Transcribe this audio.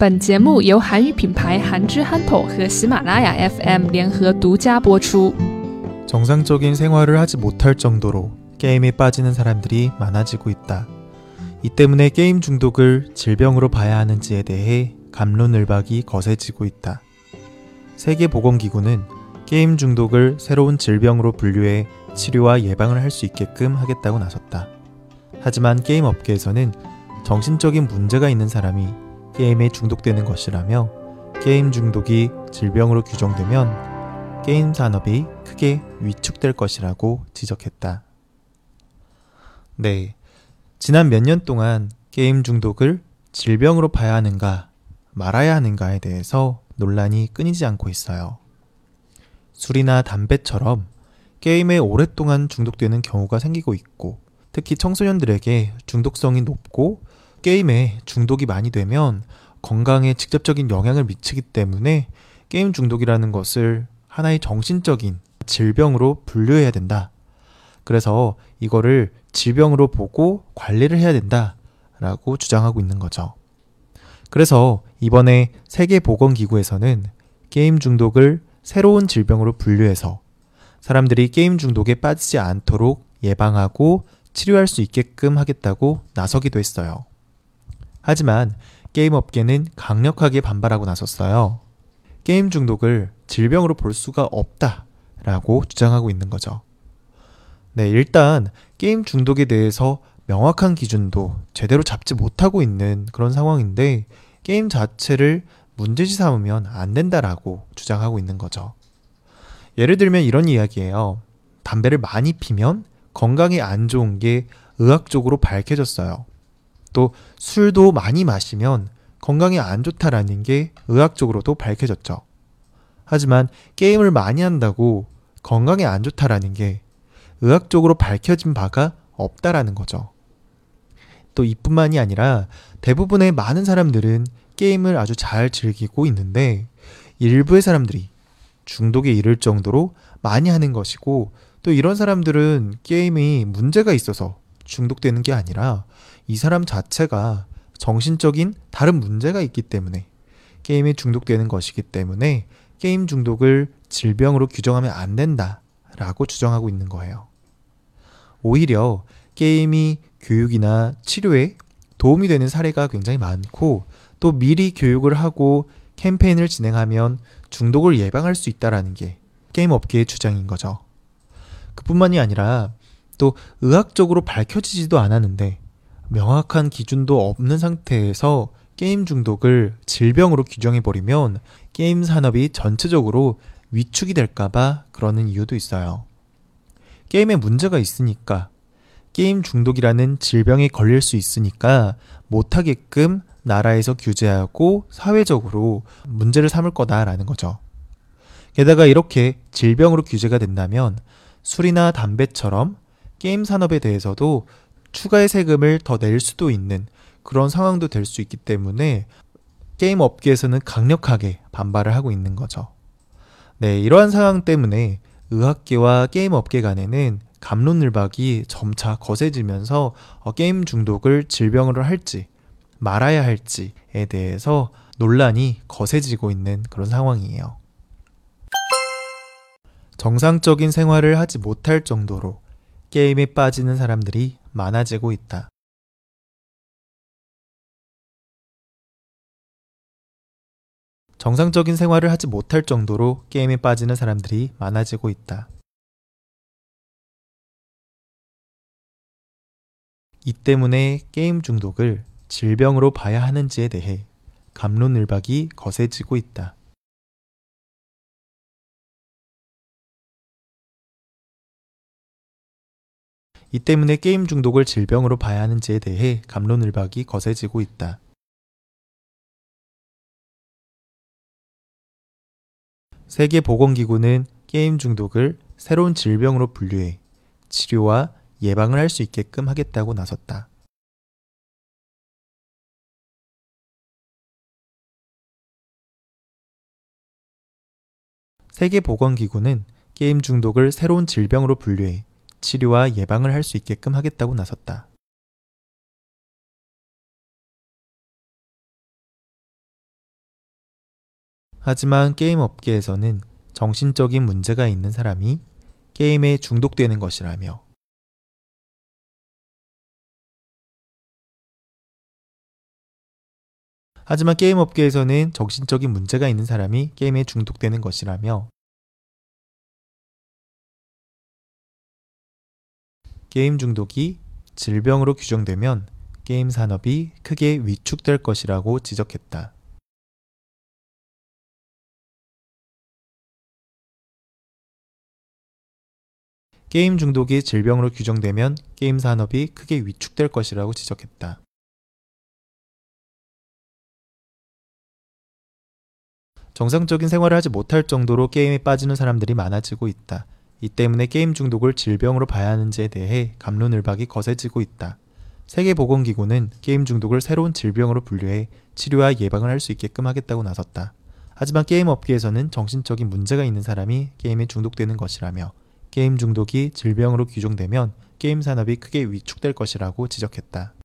本节目由韩语品牌韩之憨头和喜马拉雅 FM 联合独家播出。 정상적인 생활을 하지 못할 정도로 게임에 빠지는 사람들이 많아지고 있다. 이 때문에 게임 중독을 질병으로 봐야 하는지에 대해 감론을박이 거세지고 있다. 세계보건기구는 게임 중독을 새로운 질병으로 분류해 치료와 예방을 할 수 있게끔 하겠다고 나섰다. 하지만 게임 업계에서는 정신적인 문제가 있는 사람이 게임에 중독되는 것이라며 게임 중독이 질병으로 규정되면 게임 산업이 크게 위축될 것이라고 지적했다. 네. 지난 몇 년 동안 게임 중독을 질병으로 봐야 하는가, 말아야 하는가에 대해서 논란이 끊이지 않고 있어요. 술이나 담배처럼 게임에 오랫동안 중독되는 경우가 생기고 있고, 특히 청소년들에게 중독성이 높고 게임에 중독이 많이 되면 건강에 직접적인 영향을 미치기 때문에 게임 중독이라는 것을 하나의 정신적인 질병으로 분류해야 된다. 그래서 이거를 질병으로 보고 관리를 해야 된다. 라고 주장하고 있는 거죠. 그래서 이번에 세계보건기구에서는 게임 중독을 새로운 질병으로 분류해서 사람들이 게임 중독에 빠지지 않도록 예방하고 치료할 수 있게끔 하겠다고 나서기도 했어요. 하지만 게임 업계는 강력하게 반발하고 나섰어요. 게임 중독을 질병으로 볼 수가 없다. 라고 주장하고 있는 거죠. 네, 일단 게임 중독에 대해서 명확한 기준도 제대로 잡지 못하고 있는 그런 상황인데 게임 자체를 문제시 삼으면 안 된다라고 주장하고 있는 거죠. 예를 들면 이런 이야기예요. 담배를 많이 피면 건강에 안 좋은 게 의학적으로 밝혀졌어요. 또 술도 많이 마시면 건강에 안 좋다라는 게 의학적으로도 밝혀졌죠. 하지만 게임을 많이 한다고 건강에 안 좋다라는 게 의학적으로 밝혀진 바가 없다라는 거죠. 또 이뿐만이 아니라 대부분의 많은 사람들은 게임을 아주 잘 즐기고 있는데 일부의 사람들이 중독에 이를 정도로 많이 하는 것이고 또 이런 사람들은 게임이 문제가 있어서 중독되는 게 아니라 이 사람 자체가 정신적인 다른 문제가 있기 때문에 게임에 중독되는 것이기 때문에 게임 중독을 질병으로 규정하면 안 된다라고 주장하고 있는 거예요. 오히려 게임이 교육이나 치료에 도움이 되는 사례가 굉장히 많고 또 미리 교육을 하고 캠페인을 진행하면 중독을 예방할 수 있다라는 게 게임 업계의 주장인 거죠. 그뿐만이 아니라 또 의학적으로 밝혀지지도 않았는데 명확한 기준도 없는 상태에서 게임 중독을 질병으로 규정해버리면 게임 산업이 전체적으로 위축이 될까봐 그러는 이유도 있어요. 게임에 문제가 있으니까 게임 중독이라는 질병에 걸릴 수 있으니까 못하게끔 나라에서 규제하고 사회적으로 문제를 삼을 거다라는 거죠. 게다가 이렇게 질병으로 규제가 된다면 술이나 담배처럼 게임 산업에 대해서도 추가의 세금을 더 낼 수도 있는 그런 상황도 될 수 있기 때문에 게임 업계에서는 강력하게 반발을 하고 있는 거죠. 네, 이러한 상황 때문에 의학계와 게임 업계 간에는 감론을박이 점차 거세지면서 어, 게임 중독을 질병으로 할지 말아야 할지에 대해서 논란이 거세지고 있는 그런 상황이에요. 정상적인 생활을 하지 못할 정도로 게임에 빠지는 사람들이 많아지고 있다. 정상적인 생활을 하지 못할 정도로 게임에 빠지는 사람들이 많아지고 있다. 이 때문에 게임 중독을 질병으로 봐야 하는지에 대해 감론을박이 거세지고 있다. 이 때문에 게임 중독을 질병으로 봐야 하는지에 대해 감론을박이 거세지고 있다. 세계보건기구는 게임 중독을 새로운 질병으로 분류해 치료와 예방을 할 수 있게끔 하겠다고 나섰다. 세계보건기구는 게임 중독을 새로운 질병으로 분류해 치료와 예방을 할 수 있게끔 하겠다고 나섰다. 하지만 게임 업계에서는 정신적인 문제가 있는 사람이 게임에 중독되는 것이라며 하지만 게임 업계에서는 정신적인 문제가 있는 사람이 게임에 중독되는 것이라며 게임 중독이 질병으로 규정되면 게임 산업이 크게 위축될 것이라고 지적했다. 게임 중독이 질병으로 규정되면 게임 산업이 크게 위축될 것이라고 지적했다. 정상적인 생활을 하지 못할 정도로 게임에 빠지는 사람들이 많아지고 있다. 이 때문에 게임 중독을 질병으로 봐야 하는지에 대해 갑론을박이 거세지고 있다. 세계보건기구는 게임 중독을 새로운 질병으로 분류해 치료와 예방을 할 수 있게끔 하겠다고 나섰다. 하지만 게임 업계에서는 정신적인 문제가 있는 사람이 게임에 중독되는 것이라며 게임 중독이 질병으로 규정되면 게임 산업이 크게 위축될 것이라고 지적했다.